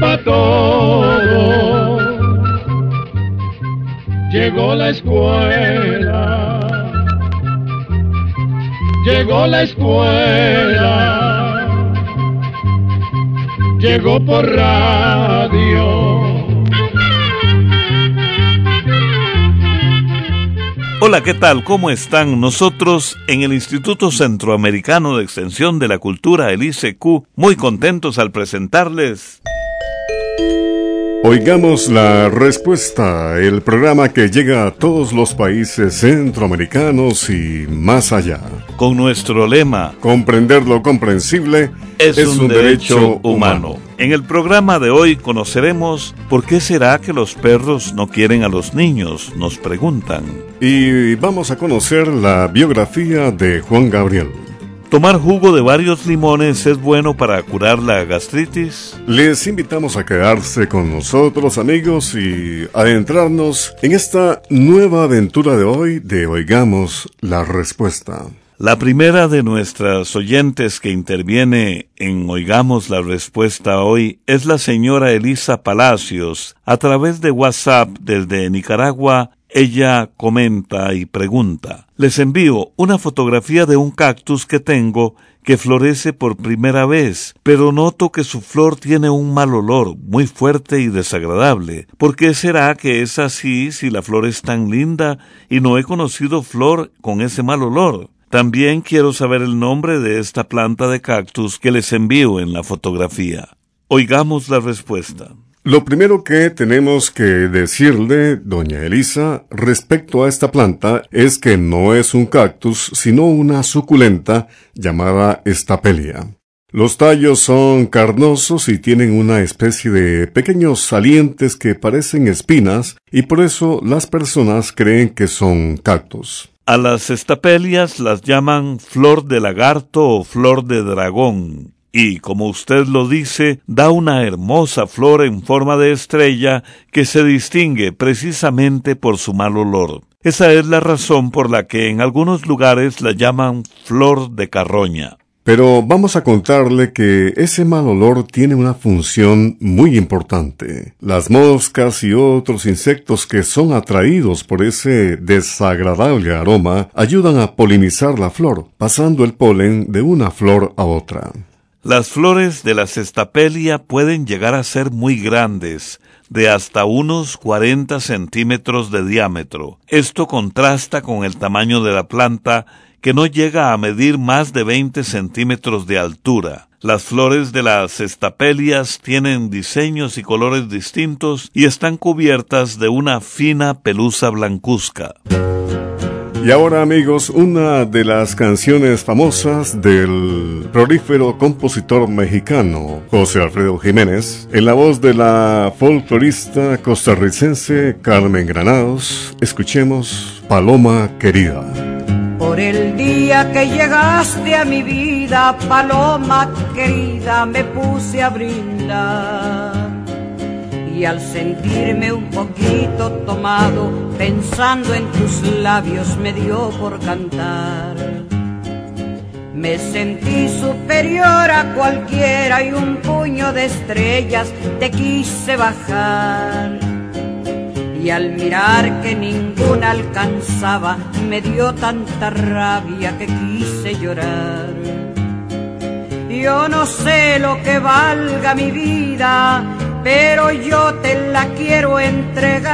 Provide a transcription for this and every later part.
para todo. Llegó la escuela. Llegó la escuela. Llegó por radio. Hola, ¿qué tal? ¿Cómo están? Nosotros en el Instituto Centroamericano de Extensión de la Cultura, el ICQ, muy contentos al presentarles. Oigamos la respuesta, el programa que llega a todos los países centroamericanos y más allá. Con nuestro lema, comprender lo comprensible es, un, derecho, humano. En el programa de hoy conoceremos por qué será que los perros no quieren a los niños, nos preguntan. Y vamos a conocer la biografía de Juan Gabriel. ¿Tomar jugo de varios limones es bueno para curar la gastritis? Les invitamos a quedarse con nosotros amigos y adentrarnos en esta nueva aventura de hoy de Oigamos la Respuesta. La primera de nuestras oyentes que interviene en Oigamos la Respuesta hoy es la señora Elisa Palacios. A través de WhatsApp desde Nicaragua, ella comenta y pregunta. Les envío una fotografía de un cactus que tengo que florece por primera vez, pero noto que su flor tiene un mal olor muy fuerte y desagradable. ¿Por qué será que es así si la flor es tan linda y no he conocido flor con ese mal olor? También quiero saber el nombre de esta planta de cactus que les envío en la fotografía. Oigamos la respuesta. Lo primero que tenemos que decirle, doña Elisa, respecto a esta planta es que no es un cactus, sino una suculenta llamada estapelia. Los tallos son carnosos y tienen una especie de pequeños salientes que parecen espinas y por eso las personas creen que son cactus. A las estapelias las llaman flor de lagarto o flor de dragón, y, como usted lo dice, da una hermosa flor en forma de estrella que se distingue precisamente por su mal olor. Esa es la razón por la que en algunos lugares la llaman flor de carroña. Pero vamos a contarle que ese mal olor tiene una función muy importante. Las moscas y otros insectos que son atraídos por ese desagradable aroma ayudan a polinizar la flor, pasando el polen de una flor a otra. Las flores de la cestapelia pueden llegar a ser muy grandes, de hasta unos 40 centímetros de diámetro. Esto contrasta con el tamaño de la planta que no llega a medir más de 20 centímetros de altura. Las flores de las estapelias tienen diseños y colores distintos y están cubiertas de una fina pelusa blancuzca. Y ahora amigos, una de las canciones famosas del prolífero compositor mexicano José Alfredo Jiménez, en la voz de la folclorista costarricense Carmen Granados, escuchemos Paloma Querida. Por el día que llegaste a mi vida, paloma querida, me puse a brindar. Y al sentirme un poquito tomado, pensando en tus labios, me dio por cantar. Me sentí superior a cualquiera y un puño de estrellas te quise bajar y al mirar que ninguna alcanzaba me dio tanta rabia que quise llorar. Yo no sé lo que valga mi vida, pero yo te la quiero entregar.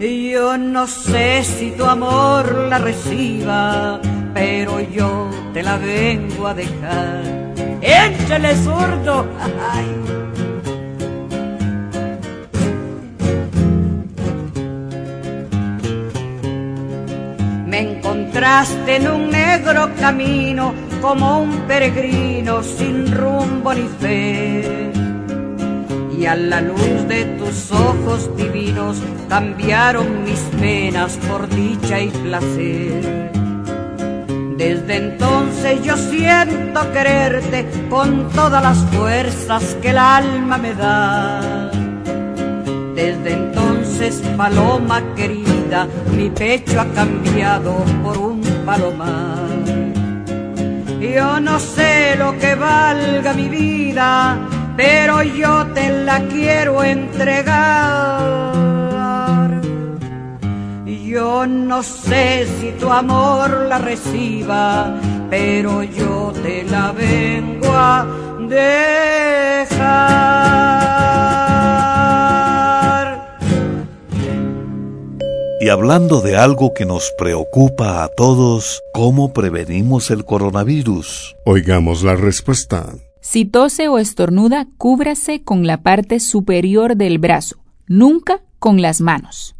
Yo no sé si tu amor la reciba, pero yo te la vengo a dejar. ¡Échale zurdo! Me encontraste en un negro camino como un peregrino sin rumbo ni fe. Y a la luz de tus ojos divinos cambiaron mis penas por dicha y placer. Desde entonces yo siento quererte con todas las fuerzas que el alma me da. Desde entonces, paloma querida, mi pecho ha cambiado por un palomar. Yo no sé lo que valga mi vida, pero yo te la quiero entregar. Yo no sé si tu amor la reciba, pero yo te la vengo a dejar. Y hablando de algo que nos preocupa a todos, ¿cómo prevenimos el coronavirus? Oigamos la respuesta. Si tose o estornuda, cúbrase con la parte superior del brazo, nunca con las manos.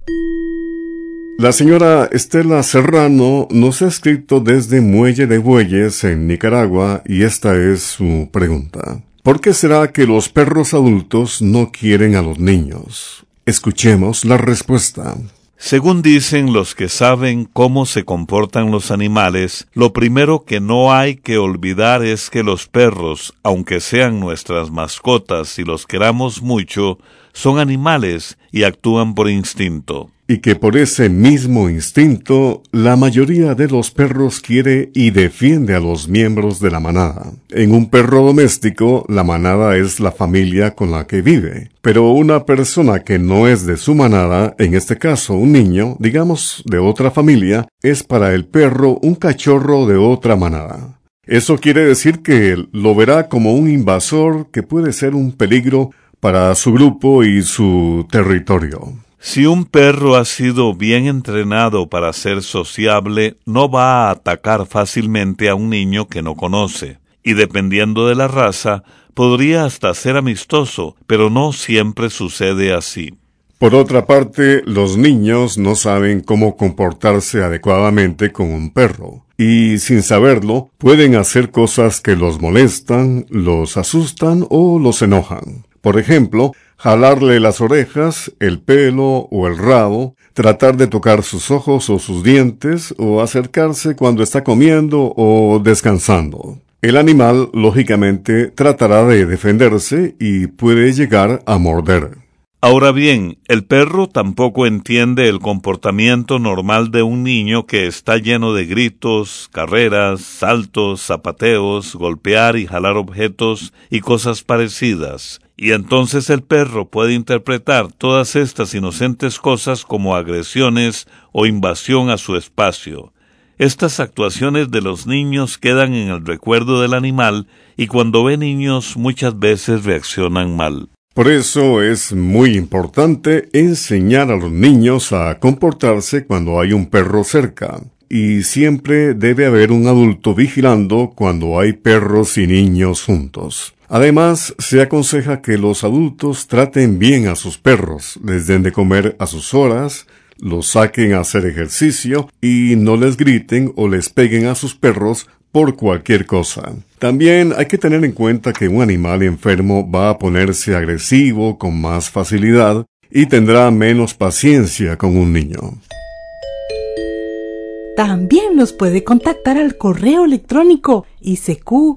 La señora Estela Serrano nos ha escrito desde Muelle de Bueyes, en Nicaragua, y esta es su pregunta. ¿Por qué será que los perros adultos no quieren a los niños? Escuchemos la respuesta. Según dicen los que saben cómo se comportan los animales, lo primero que no hay que olvidar es que los perros, aunque sean nuestras mascotas y los queramos mucho, son animales y actúan por instinto y que por ese mismo instinto la mayoría de los perros quiere y defiende a los miembros de la manada. En un perro doméstico, la manada es la familia con la que vive, pero una persona que no es de su manada, en este caso un niño, digamos de otra familia, es para el perro un cachorro de otra manada. Eso quiere decir que lo verá como un invasor que puede ser un peligro para su grupo y su territorio. Si un perro ha sido bien entrenado para ser sociable, no va a atacar fácilmente a un niño que no conoce, y dependiendo de la raza, podría hasta ser amistoso, pero no siempre sucede así. Por otra parte, los niños no saben cómo comportarse adecuadamente con un perro, y sin saberlo, pueden hacer cosas que los molestan, los asustan o los enojan. Por ejemplo, jalarle las orejas, el pelo o el rabo, tratar de tocar sus ojos o sus dientes, o acercarse cuando está comiendo o descansando. El animal, lógicamente, tratará de defenderse y puede llegar a morder. Ahora bien, el perro tampoco entiende el comportamiento normal de un niño que está lleno de gritos, carreras, saltos, zapateos, golpear y jalar objetos y cosas parecidas. Y entonces el perro puede interpretar todas estas inocentes cosas como agresiones o invasión a su espacio. Estas actuaciones de los niños quedan en el recuerdo del animal y cuando ve niños muchas veces reaccionan mal. Por eso es muy importante enseñar a los niños a comportarse cuando hay un perro cerca. Y siempre debe haber un adulto vigilando cuando hay perros y niños juntos. Además, se aconseja que los adultos traten bien a sus perros, les den de comer a sus horas, los saquen a hacer ejercicio y no les griten o les peguen a sus perros por cualquier cosa. También hay que tener en cuenta que un animal enfermo va a ponerse agresivo con más facilidad y tendrá menos paciencia con un niño. También nos puede contactar al correo electrónico isq.org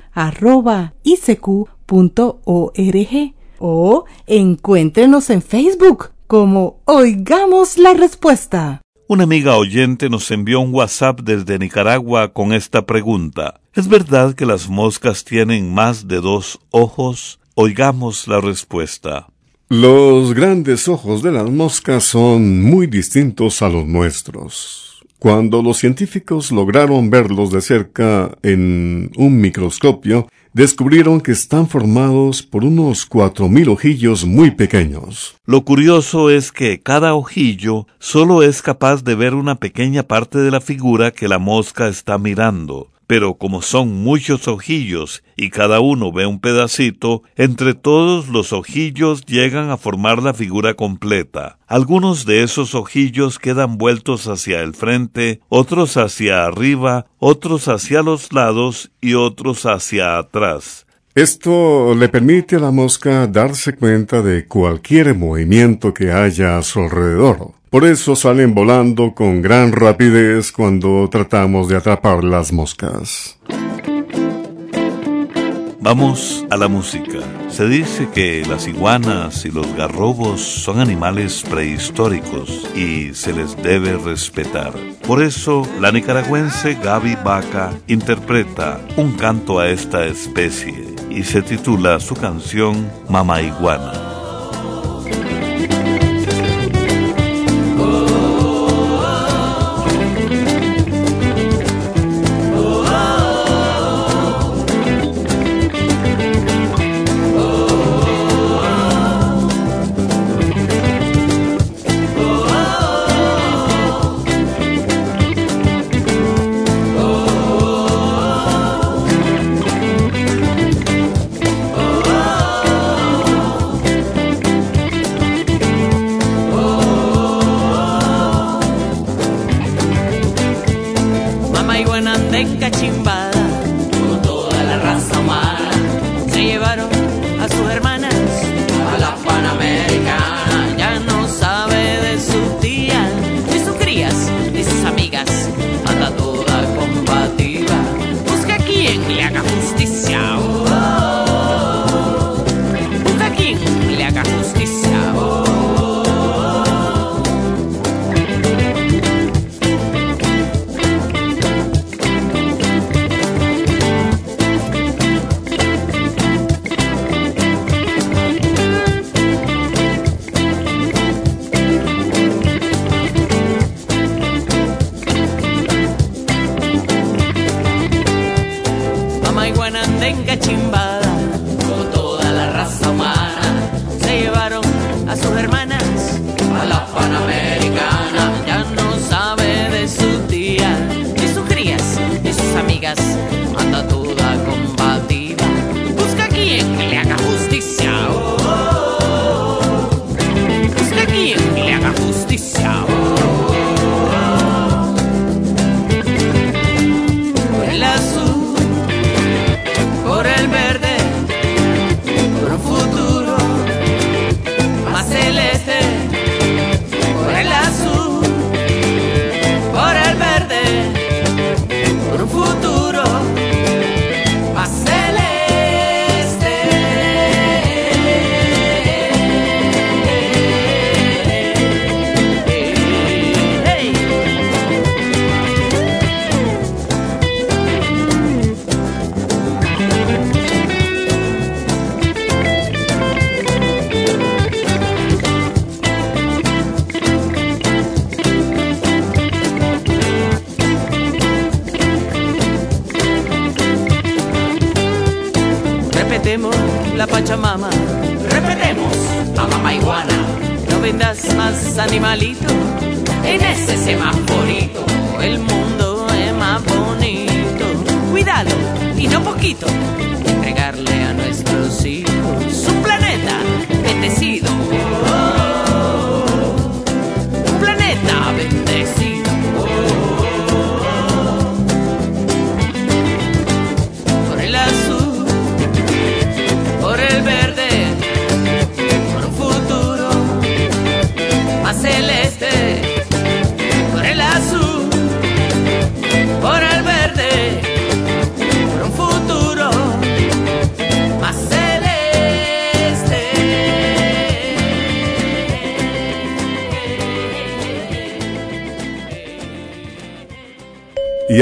o encuéntrenos en Facebook como Oigamos la Respuesta. Una amiga oyente nos envió un WhatsApp desde Nicaragua con esta pregunta. ¿Es verdad que las moscas tienen más de dos ojos? Oigamos la respuesta. Los grandes ojos de las moscas son muy distintos a los nuestros. Cuando los científicos lograron verlos de cerca en un microscopio, descubrieron que están formados por unos cuatro mil ojillos muy pequeños. Lo curioso es que cada ojillo solo es capaz de ver una pequeña parte de la figura que la mosca está mirando pero como son muchos ojillos y cada uno ve un pedacito, entre todos los ojillos llegan a formar la figura completa. Algunos de esos ojillos quedan vueltos hacia el frente, otros hacia arriba, otros hacia los lados y otros hacia atrás. Esto le permite a la mosca darse cuenta de cualquier movimiento que haya a su alrededor. Por eso salen volando con gran rapidez cuando tratamos de atrapar las moscas. Vamos a la música. Se dice que las iguanas y los garrobos son animales prehistóricos y se les debe respetar. Por eso, la nicaragüense Gaby Baca interpreta un canto a esta especie y se titula su canción Mama Iguana. La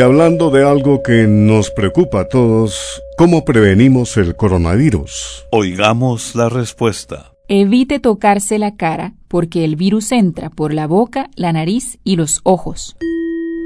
hablando de algo que nos preocupa a todos, ¿cómo prevenimos el coronavirus? Oigamos la respuesta. Evite tocarse la cara porque el virus entra por la boca, la nariz y los ojos.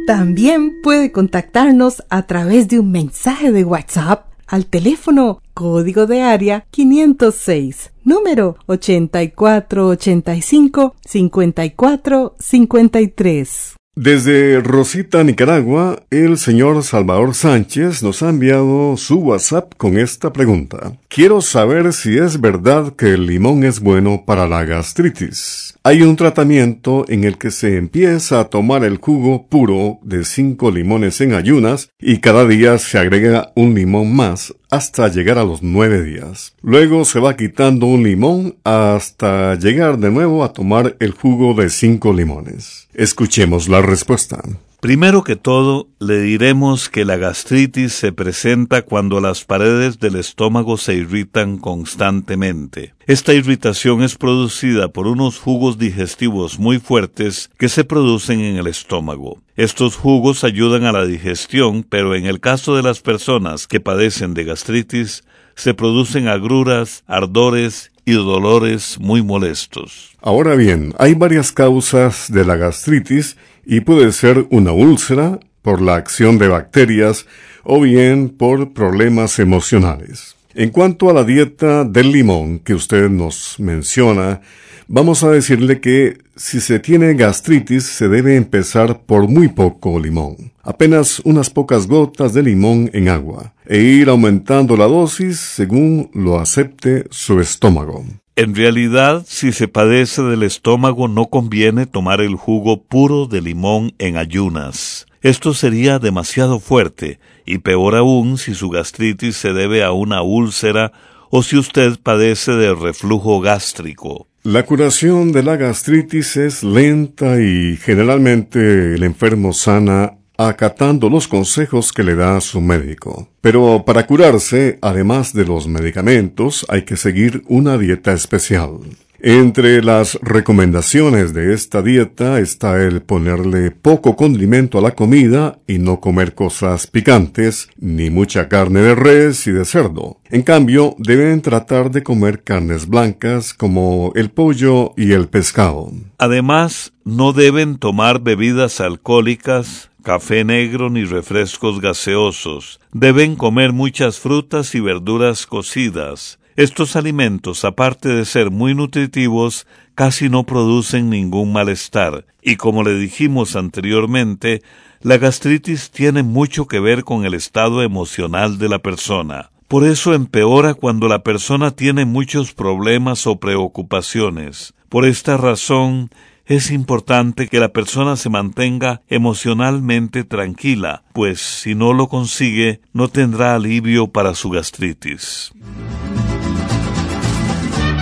También puede contactarnos a través de un mensaje de WhatsApp al teléfono código de área 506, número 8485 5453. Desde Rosita, Nicaragua, el señor Salvador Sánchez nos ha enviado su WhatsApp con esta pregunta. Quiero saber si es verdad que el limón es bueno para la gastritis. Hay un tratamiento en el que se empieza a tomar el jugo puro de cinco limones en ayunas y cada día se agrega un limón más hasta llegar a los nueve días. Luego se va quitando un limón hasta llegar de nuevo a tomar el jugo de cinco limones. Escuchemos la respuesta. Primero que todo, le diremos que la gastritis se presenta cuando las paredes del estómago se irritan constantemente. Esta irritación es producida por unos jugos digestivos muy fuertes que se producen en el estómago. Estos jugos ayudan a la digestión, pero en el caso de las personas que padecen de gastritis, se producen agruras, ardores y dolores muy molestos. Ahora bien, hay varias causas de la gastritis y puede ser una úlcera por la acción de bacterias o bien por problemas emocionales. En cuanto a la dieta del limón que usted nos menciona, vamos a decirle que si se tiene gastritis se debe empezar por muy poco limón, apenas unas pocas gotas de limón en agua, e ir aumentando la dosis según lo acepte su estómago. En realidad, si se padece del estómago no conviene tomar el jugo puro de limón en ayunas. Esto sería demasiado fuerte, y peor aún si su gastritis se debe a una úlcera o si usted padece de reflujo gástrico. La curación de la gastritis es lenta y generalmente el enfermo sana acatando los consejos que le da su médico. Pero para curarse, además de los medicamentos, hay que seguir una dieta especial. Entre las recomendaciones de esta dieta está el ponerle poco condimento a la comida y no comer cosas picantes, ni mucha carne de res y de cerdo. En cambio, deben tratar de comer carnes blancas como el pollo y el pescado. Además, no deben tomar bebidas alcohólicas, café negro ni refrescos gaseosos. Deben comer muchas frutas y verduras cocidas. Estos alimentos, aparte de ser muy nutritivos, casi no producen ningún malestar, y como le dijimos anteriormente, la gastritis tiene mucho que ver con el estado emocional de la persona. Por eso empeora cuando la persona tiene muchos problemas o preocupaciones. Por esta razón, es importante que la persona se mantenga emocionalmente tranquila, pues si no lo consigue, no tendrá alivio para su gastritis.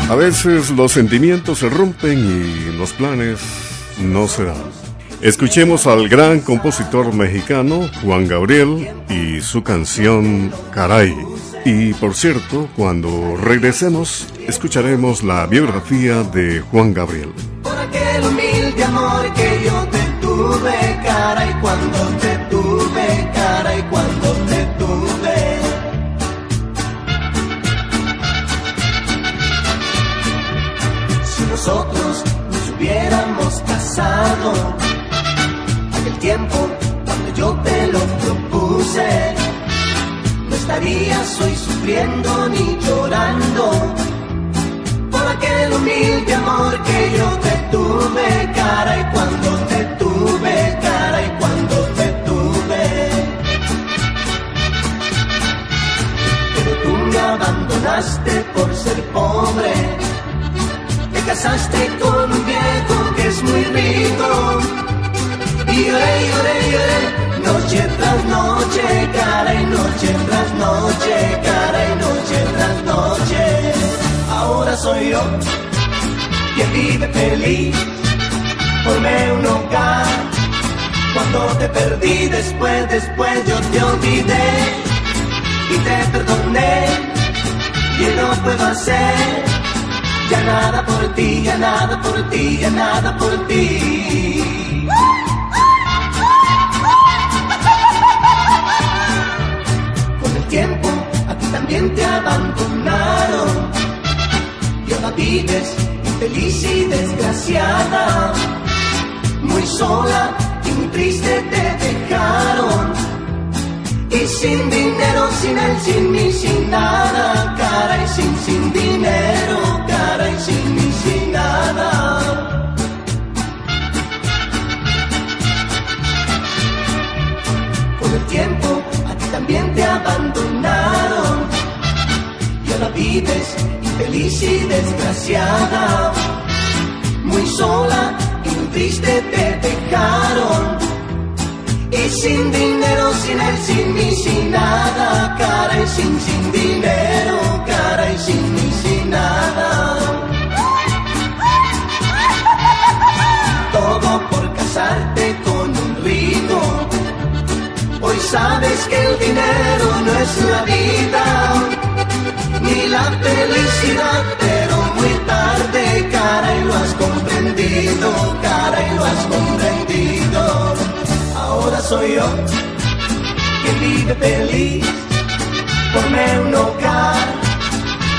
A veces los sentimientos se rompen y los planes no se dan. Escuchemos al gran compositor mexicano Juan Gabriel y su canción Caray. Y por cierto, cuando regresemos, escucharemos la biografía de Juan Gabriel. Por aquel humilde amor que yo te tuve, cara, y cuando te nosotros nos hubiéramos casado, aquel tiempo cuando yo te lo propuse, no estarías hoy sufriendo ni llorando por aquel humilde amor que yo te tuve, cara, y cuando te tuve, cara, y cuando te tuve. Pero tú me abandonaste por ser pobre, casaste con un viejo que es muy rico. Y lloré, lloré, lloré, noche tras noche, cara y noche tras noche, cara y noche tras noche. Ahora soy yo quien vive feliz, formé un hogar. Cuando te perdí, después, después yo te olvidé y te perdoné. Y no puedo hacer ya nada por ti, ya nada por ti, ya nada por ti. Con el tiempo a ti también te abandonaron y ahora vives infeliz y desgraciada, muy sola y muy triste te dejaron. Y sin dinero, sin él, sin mí, sin nada, cara y sin, sin dinero, vives infeliz y desgraciada, muy sola y triste te dejaron. Y sin dinero, sin él, sin mí, sin nada, cara y sin, sin dinero, cara y sin mí, sin nada. Todo por casarte con un rico sabes que el dinero no es la vida, ni la felicidad, pero muy tarde, cara, y lo has comprendido, cara, y lo has comprendido. Ahora soy yo quien vive feliz, formé un hogar.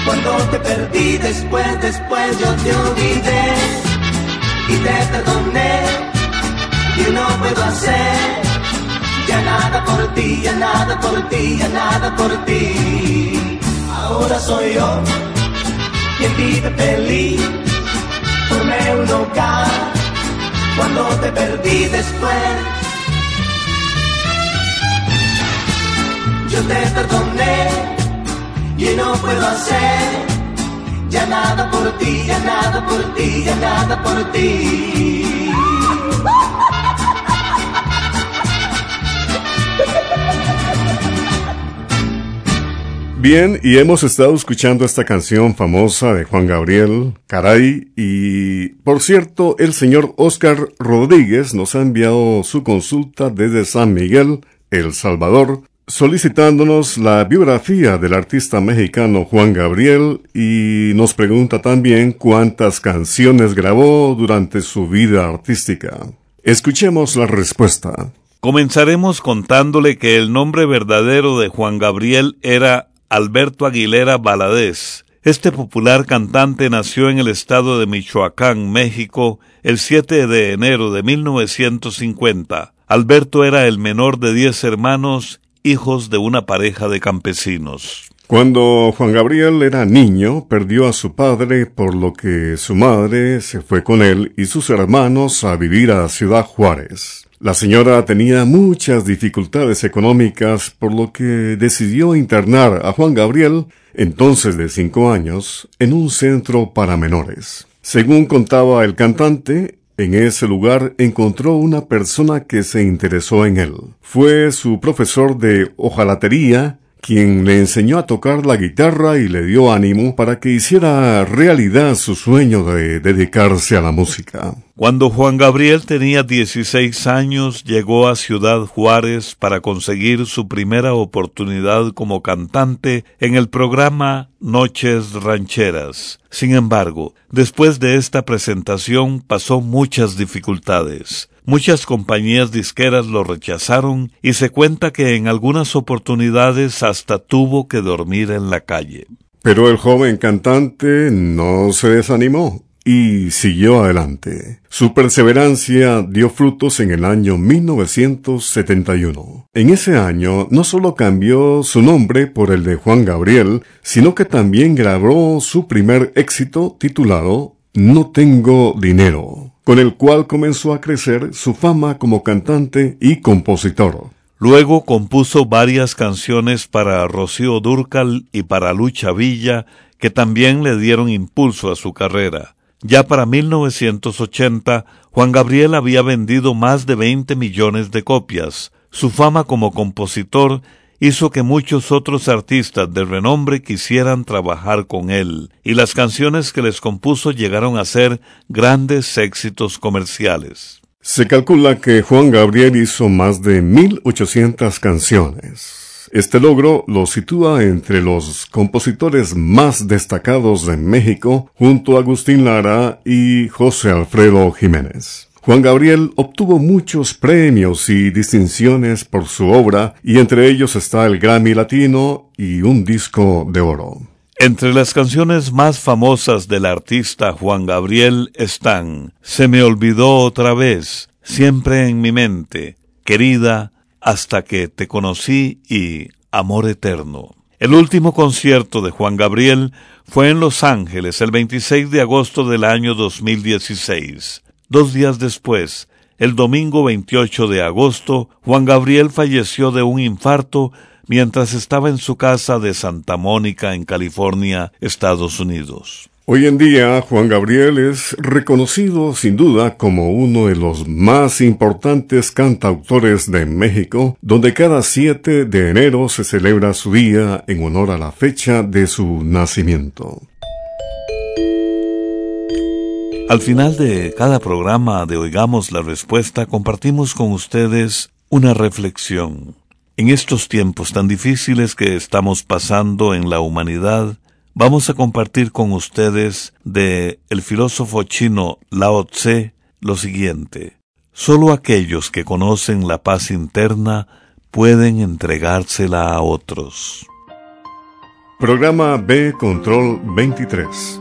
Cuando te perdí, después, después yo te olvidé y te perdoné. Y no puedo hacer ya nada por ti, ya nada por ti, ya nada por ti. Ahora soy yo quien vive feliz, formé un hogar cuando te perdí después. Yo te perdoné y no puedo hacer ya nada por ti, ya nada por ti, ya nada por ti. Bien, y hemos estado escuchando esta canción famosa de Juan Gabriel, Caray, y por cierto, el señor Oscar Rodríguez nos ha enviado su consulta desde San Miguel, El Salvador, solicitándonos la biografía del artista mexicano Juan Gabriel y nos pregunta también cuántas canciones grabó durante su vida artística. Escuchemos la respuesta. Comenzaremos contándole que el nombre verdadero de Juan Gabriel era Alberto Aguilera Valadez. Este popular cantante nació en el estado de Michoacán, México, el 7 de enero de 1950. Alberto era el menor de diez hermanos, hijos de una pareja de campesinos. Cuando Juan Gabriel era niño, perdió a su padre, por lo que su madre se fue con él y sus hermanos a vivir a Ciudad Juárez. La señora tenía muchas dificultades económicas, por lo que decidió internar a Juan Gabriel, entonces de cinco años, en un centro para menores. Según contaba el cantante, en ese lugar encontró una persona que se interesó en él. Fue su profesor de hojalatería, quien le enseñó a tocar la guitarra y le dio ánimo para que hiciera realidad su sueño de dedicarse a la música. Cuando Juan Gabriel tenía 16 años, llegó a Ciudad Juárez para conseguir su primera oportunidad como cantante en el programa Noches Rancheras. Sin embargo, después de esta presentación pasó muchas dificultades. Muchas compañías disqueras lo rechazaron y se cuenta que en algunas oportunidades hasta tuvo que dormir en la calle. Pero el joven cantante no se desanimó y siguió adelante. Su perseverancia dio frutos en el año 1971. En ese año no solo cambió su nombre por el de Juan Gabriel, sino que también grabó su primer éxito titulado No tengo dinero con el cual comenzó a crecer su fama como cantante y compositor. Luego compuso varias canciones para Rocío Durcal y para Lucha Villa, que también le dieron impulso a su carrera. Ya para 1980, Juan Gabriel había vendido más de 20 millones de copias. Su fama como compositor hizo que muchos otros artistas de renombre quisieran trabajar con él, y las canciones que les compuso llegaron a ser grandes éxitos comerciales. Se calcula que Juan Gabriel hizo más de 1800 canciones. Este logro lo sitúa entre los compositores más destacados de México, junto a Agustín Lara y José Alfredo Jiménez. Juan Gabriel obtuvo muchos premios y distinciones por su obra, y entre ellos está el Grammy Latino y un disco de oro. Entre las canciones más famosas del artista Juan Gabriel están Se me olvidó otra vez, Siempre en mi mente, Querida, hasta que te conocí y Amor eterno. El último concierto de Juan Gabriel fue en Los Ángeles el 26 de agosto del año 2016. Dos días después, el domingo 28 de agosto, Juan Gabriel falleció de un infarto mientras estaba en su casa de Santa Mónica, en California, Estados Unidos. Hoy en día, Juan Gabriel es reconocido sin duda como uno de los más importantes cantautores de México, donde cada 7 de enero se celebra su día en honor a la fecha de su nacimiento. Al final de cada programa de Oigamos la Respuesta compartimos con ustedes una reflexión. En estos tiempos tan difíciles que estamos pasando en la humanidad, vamos a compartir con ustedes de el filósofo chino Lao Tse lo siguiente. Solo aquellos que conocen la paz interna pueden entregársela a otros. Programa B Control 23.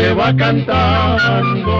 se va cantando.